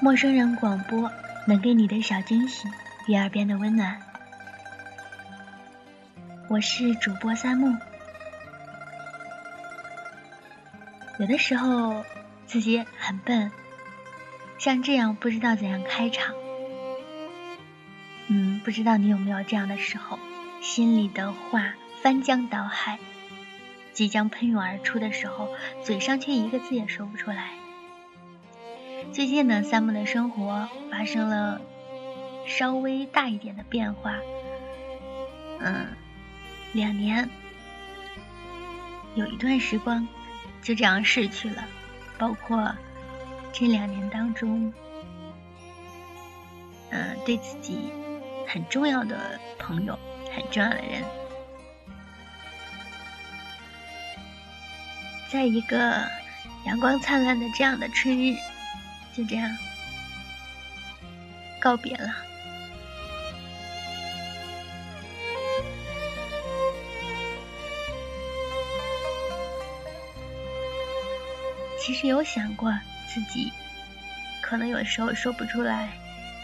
陌生人广播能给你的小惊喜与耳边的温暖。我是主播三木。有的时候自己很笨，像这样不知道怎样开场。嗯，不知道你有没有这样的时候，心里的话翻江倒海，即将喷涌而出的时候，嘴上却一个字也说不出来。最近呢，三木的生活发生了稍微大一点的变化。嗯，两年，有一段时光就这样逝去了，包括这两年当中，嗯，对自己很重要的朋友、很重要的人，在一个阳光灿烂的这样的春日。就这样告别了。其实有想过自己可能有时候说不出来，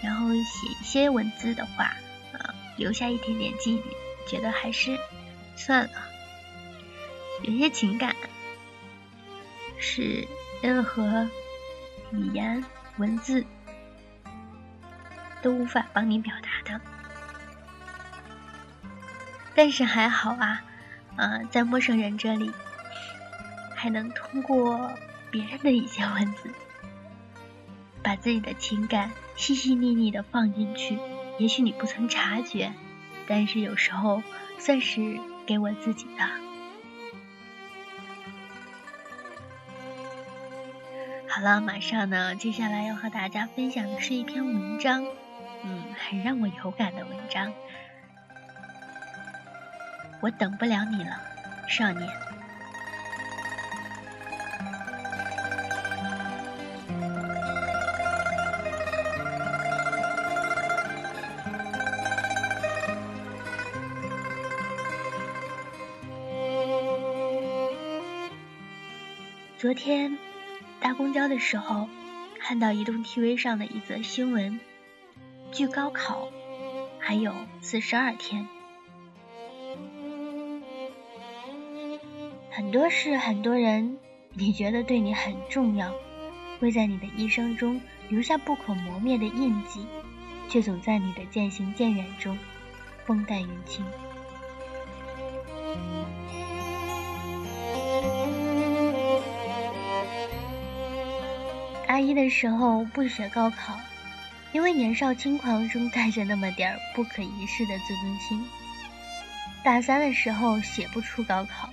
然后写一些文字的话，啊，留下一点点记忆，觉得还是算了。有些情感是任何。语言、文字都无法帮你表达的，但是还好啊，呃，在陌生人这里，还能通过别人的一些文字，把自己的情感细细腻腻的放进去。也许你不曾察觉，但是有时候算是给我自己的。好了，马上呢，接下来要和大家分享的是一篇文章，嗯，很让我有感的文章。我等不了你了，少年。昨天。搭公交的时候，看到移动 TV 上的一则新闻：距高考还有四十二天，很多事、很多人，你觉得对你很重要，会在你的一生中留下不可磨灭的印记，却总在你的渐行渐远中风淡云轻。大一的时候不学高考，因为年少轻狂中带着那么点儿不可一世的自尊心。大三的时候写不出高考，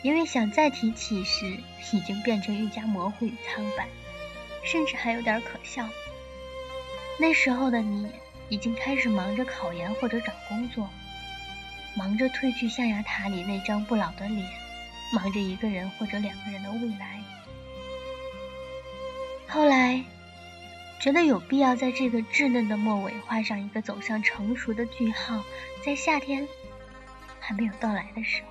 因为想再提起时已经变成愈加模糊与苍白，甚至还有点可笑。那时候的你已经开始忙着考研或者找工作，忙着褪去象牙塔里那张不老的脸，忙着一个人或者两个人的未来。后来，觉得有必要在这个稚嫩的末尾画上一个走向成熟的句号，在夏天还没有到来的时候。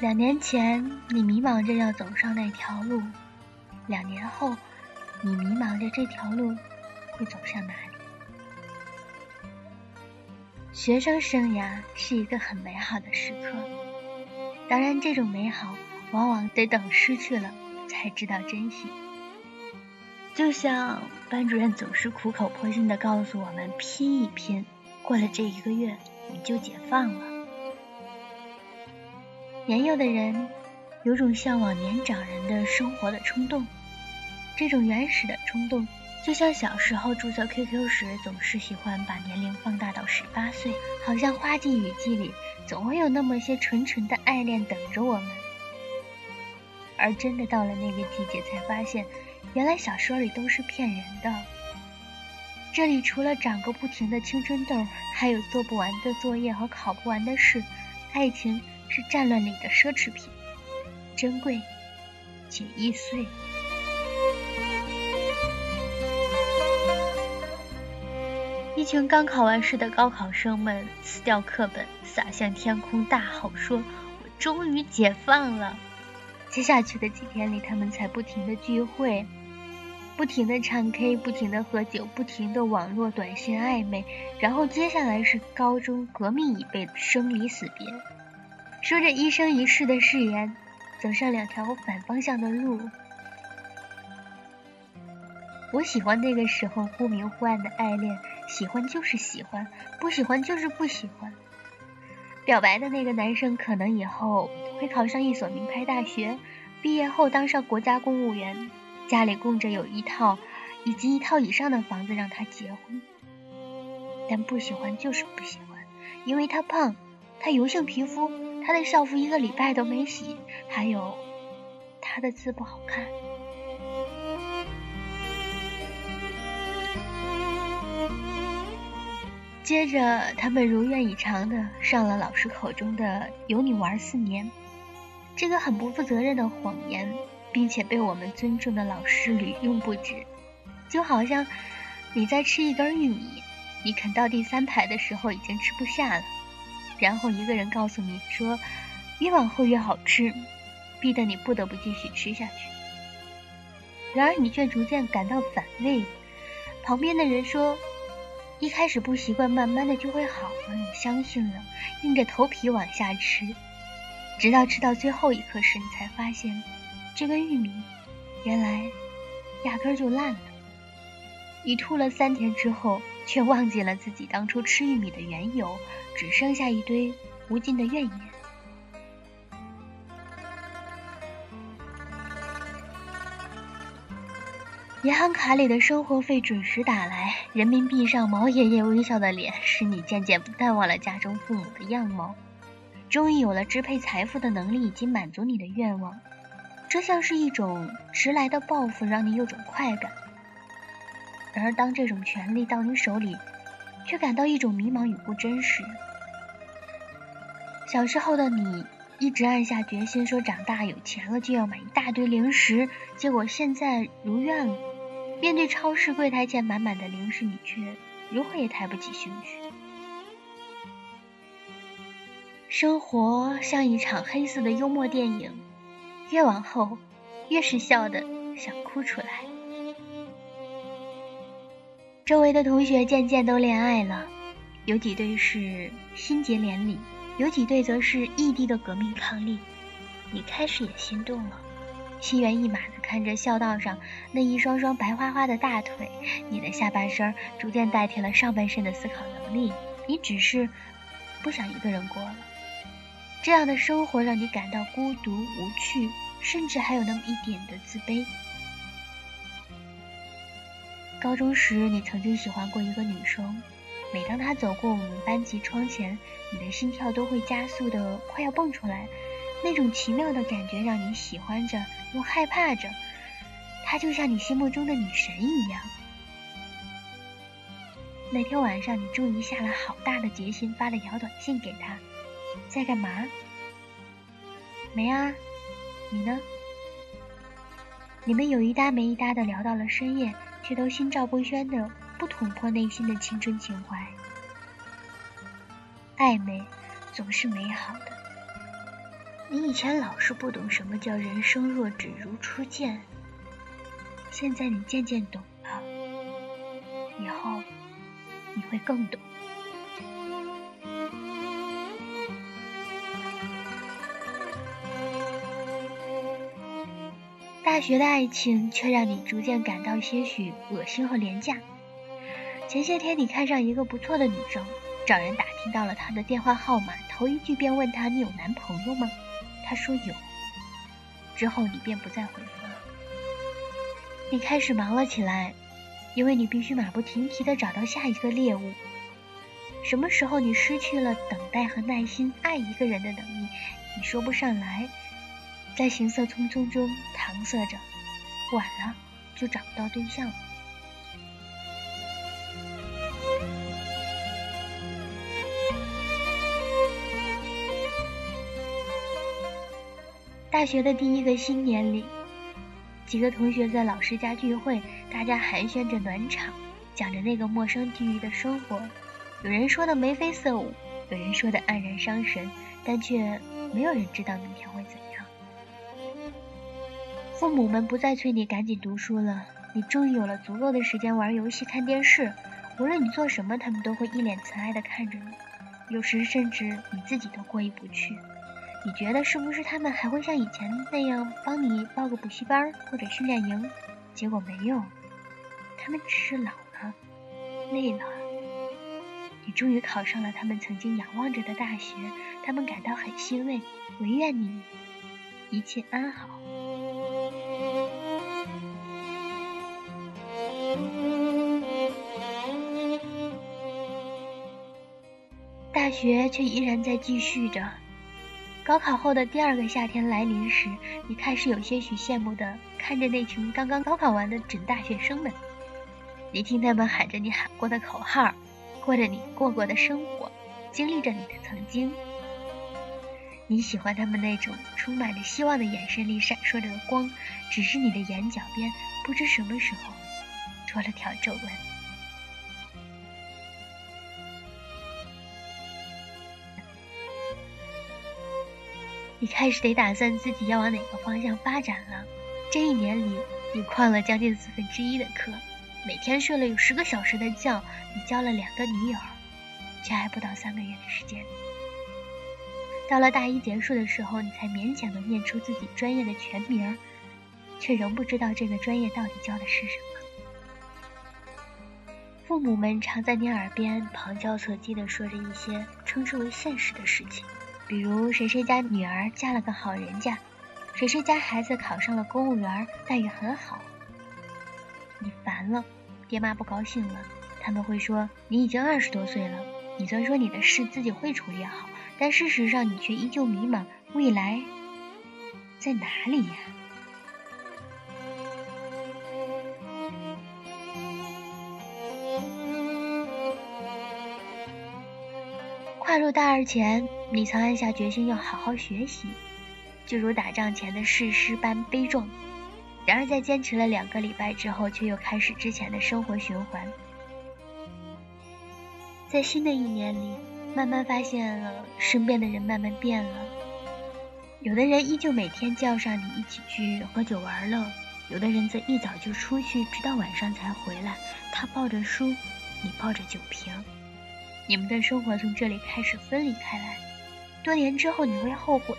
两年前，你迷茫着要走上那条路；两年后，你迷茫着这条路会走向哪里？学生生涯是一个很美好的时刻，当然，这种美好。往往得等失去了才知道珍惜。就像班主任总是苦口婆心的告诉我们：拼一拼，过了这一个月你就解放了。年幼的人有种向往年长人的生活的冲动，这种原始的冲动，就像小时候注册 QQ 时总是喜欢把年龄放大到十八岁，好像花季雨季里总会有那么些纯纯的爱恋等着我们。而真的到了那个季节，才发现，原来小说里都是骗人的。这里除了长个不停的青春痘，还有做不完的作业和考不完的试。爱情是战乱里的奢侈品，珍贵且易碎。一群刚考完试的高考生们撕掉课本，洒向天空，大吼说：“我终于解放了！”接下去的几天里，他们才不停的聚会，不停的唱 K，不停的喝酒，不停的网络短信暧昧，然后接下来是高中革命已被生离死别，说着一生一世的誓言，走上两条反方向的路。我喜欢那个时候忽明忽暗的爱恋，喜欢就是喜欢，不喜欢就是不喜欢。表白的那个男生可能以后会考上一所名牌大学，毕业后当上国家公务员，家里供着有一套以及一套以上的房子让他结婚。但不喜欢就是不喜欢，因为他胖，他油性皮肤，他的校服一个礼拜都没洗，还有他的字不好看。接着，他们如愿以偿的上了老师口中的“有你玩四年”这个很不负责任的谎言，并且被我们尊重的老师屡用不止。就好像你在吃一根玉米，你啃到第三排的时候已经吃不下了，然后一个人告诉你说越往后越好吃，逼得你不得不继续吃下去。然而你却逐渐感到反胃，旁边的人说。一开始不习惯，慢慢的就会好了。你相信了，硬着头皮往下吃，直到吃到最后一颗时，你才发现，这个玉米原来压根儿就烂了。你吐了三天之后，却忘记了自己当初吃玉米的缘由，只剩下一堆无尽的怨言。银行卡里的生活费准时打来，人民币上毛爷爷微笑的脸，使你渐渐淡忘了家中父母的样貌。终于有了支配财富的能力，以及满足你的愿望，这像是一种迟来的报复，让你有种快感。然而，当这种权利到你手里，却感到一种迷茫与不真实。小时候的你一直暗下决心，说长大有钱了就要买一大堆零食，结果现在如愿了。面对超市柜台前满满的零食，你却如何也抬不起兴趣。生活像一场黑色的幽默电影，越往后，越是笑的想哭出来。周围的同学渐渐都恋爱了，有几对是新结连理，有几对则是异地的革命伉俪。你开始也心动了。心猿意马的看着校道上那一双双白花花的大腿，你的下半身逐渐代替了上半身的思考能力。你只是不想一个人过了，这样的生活让你感到孤独无趣，甚至还有那么一点的自卑。高中时，你曾经喜欢过一个女生，每当她走过我们班级窗前，你的心跳都会加速的快要蹦出来。那种奇妙的感觉让你喜欢着又害怕着，她就像你心目中的女神一样。那天晚上，你终于下了好大的决心，发了条短信给她，在干嘛？没啊，你呢？你们有一搭没一搭的聊到了深夜，却都心照不宣的不捅破内心的青春情怀。暧昧总是美好的。你以前老是不懂什么叫人生若只如初见，现在你渐渐懂了，以后你会更懂。大学的爱情却让你逐渐感到些许恶心和廉价。前些天你看上一个不错的女生，找人打听到了她的电话号码，头一句便问她：“你有男朋友吗？”她说有。之后你便不再回复了。你开始忙了起来，因为你必须马不停蹄地找到下一个猎物。什么时候你失去了等待和耐心爱一个人的能力，你说不上来，在行色匆匆中搪塞着，晚了就找不到对象了。大学的第一个新年里，几个同学在老师家聚会，大家寒暄着暖场，讲着那个陌生地域的生活。有人说的眉飞色舞，有人说的黯然伤神，但却没有人知道明天会怎样。父母们不再催你赶紧读书了，你终于有了足够的时间玩游戏、看电视。无论你做什么，他们都会一脸慈爱地看着你，有时甚至你自己都过意不去。你觉得是不是他们还会像以前那样帮你报个补习班或者训练营？结果没有，他们只是老了，累了。你终于考上了他们曾经仰望着的大学，他们感到很欣慰，唯愿你一切安好。大学却依然在继续着。高考后的第二个夏天来临时，你开始有些许羡慕的看着那群刚刚高考完的准大学生们。你听他们喊着你喊过的口号，过着你过过的生活，经历着你的曾经。你喜欢他们那种充满着希望的眼神里闪烁着的光，只是你的眼角边不知什么时候多了条皱纹。你开始得打算自己要往哪个方向发展了。这一年里，你旷了将近四分之一的课，每天睡了有十个小时的觉。你交了两个女友，却还不到三个月的时间。到了大一结束的时候，你才勉强的念出自己专业的全名，却仍不知道这个专业到底教的是什么。父母们常在你耳边旁敲侧击的说着一些称之为现实的事情。比如谁谁家女儿嫁了个好人家，谁谁家孩子考上了公务员，待遇很好。你烦了，爹妈不高兴了，他们会说你已经二十多岁了，你虽说你的事自己会处理好，但事实上你却依旧迷茫，未来在哪里呀？跨入大二前，你曾暗下决心要好好学习，就如打仗前的誓师般悲壮。然而，在坚持了两个礼拜之后，却又开始之前的生活循环。在新的一年里，慢慢发现了身边的人慢慢变了。有的人依旧每天叫上你一起去喝酒玩乐，有的人则一早就出去，直到晚上才回来。他抱着书，你抱着酒瓶。你们的生活从这里开始分离开来，多年之后你会后悔，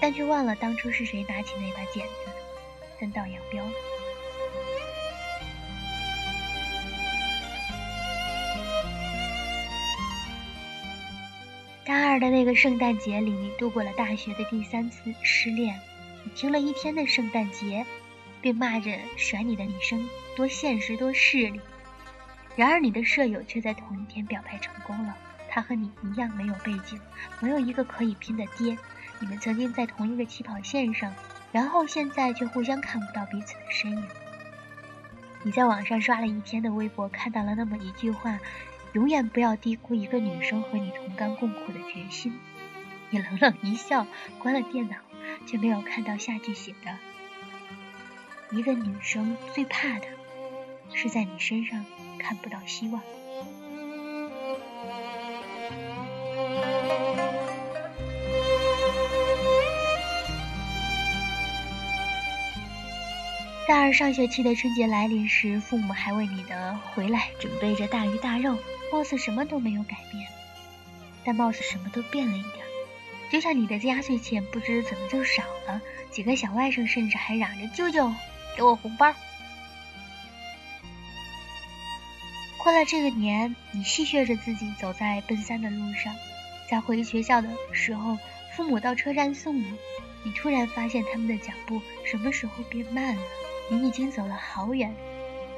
但却忘了当初是谁拿起那把剪子，分道扬镳。大二的那个圣诞节里，度过了大学的第三次失恋。你听了一天的圣诞节，并骂着甩你的女生多现实多势利。然而，你的舍友却在同一天表白成功了。他和你一样没有背景，没有一个可以拼的爹。你们曾经在同一个起跑线上，然后现在却互相看不到彼此的身影。你在网上刷了一天的微博，看到了那么一句话：永远不要低估一个女生和你同甘共苦的决心。你冷冷一笑，关了电脑，却没有看到下句写的：一个女生最怕的是在你身上。看不到希望。大二上学期的春节来临时，父母还为你的回来准备着大鱼大肉，貌似什么都没有改变，但貌似什么都变了一点。就像你的压岁钱不知怎么就少了，几个小外甥甚至还嚷着：“舅舅，给我红包。”过了这个年，你戏谑着自己走在奔三的路上，在回学校的时候，父母到车站送你，你突然发现他们的脚步什么时候变慢了？你已经走了好远，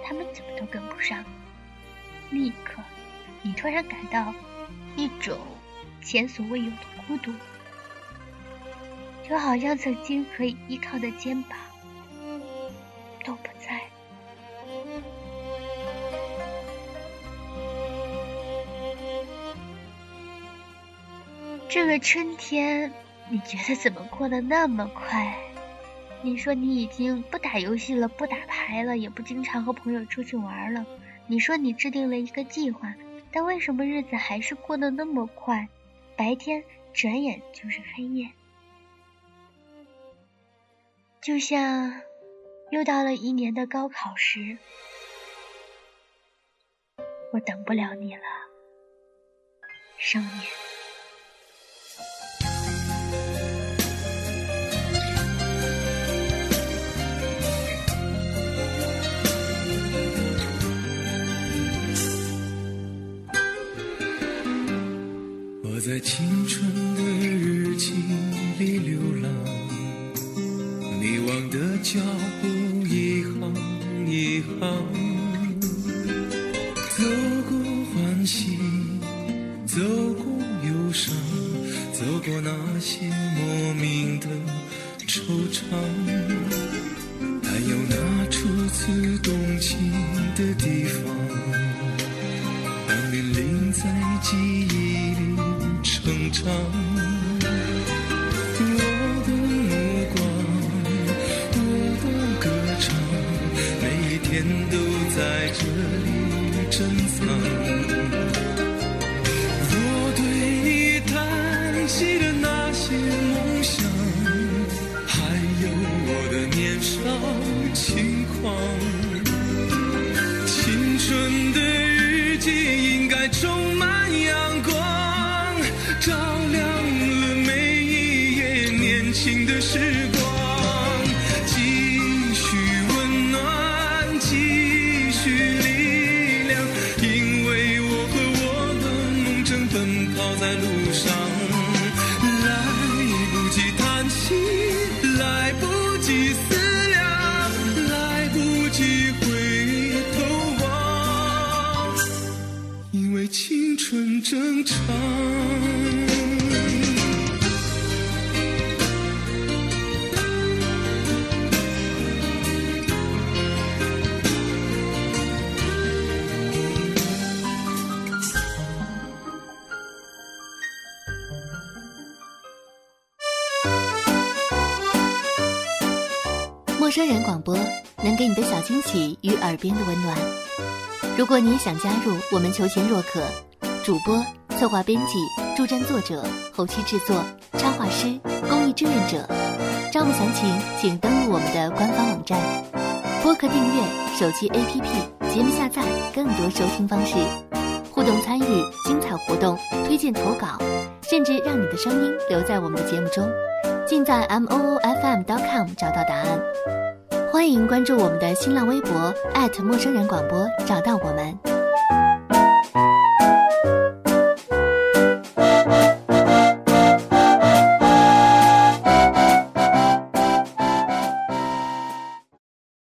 他们怎么都跟不上。立刻，你突然感到一种前所未有的孤独，就好像曾经可以依靠的肩膀都不在。这个春天，你觉得怎么过得那么快？你说你已经不打游戏了，不打牌了，也不经常和朋友出去玩了。你说你制定了一个计划，但为什么日子还是过得那么快？白天转眼就是黑夜，就像又到了一年的高考时，我等不了你了，少年。在青春的日记里流浪，迷惘的脚步一行一行，走过欢喜，走过忧伤，走过那些莫名的惆怅，还有那初次动情的地方，当年龄在记忆。成长，我的目光，我的歌唱，每一天都在这里珍藏。我对你叹息的那些梦想，还有我的年少轻狂，青春的日记正常。陌生人广播能给你的小惊喜与耳边的温暖。如果你想加入，我们求贤若渴。主播、策划、编辑、助战作者、后期制作、插画师、公益志愿者，招募详情请登录我们的官方网站。播客订阅、手机 APP、节目下载、更多收听方式、互动参与、精彩活动、推荐投稿，甚至让你的声音留在我们的节目中，尽在 m o o f m dot com 找到答案。欢迎关注我们的新浪微博陌生人广播，找到我们。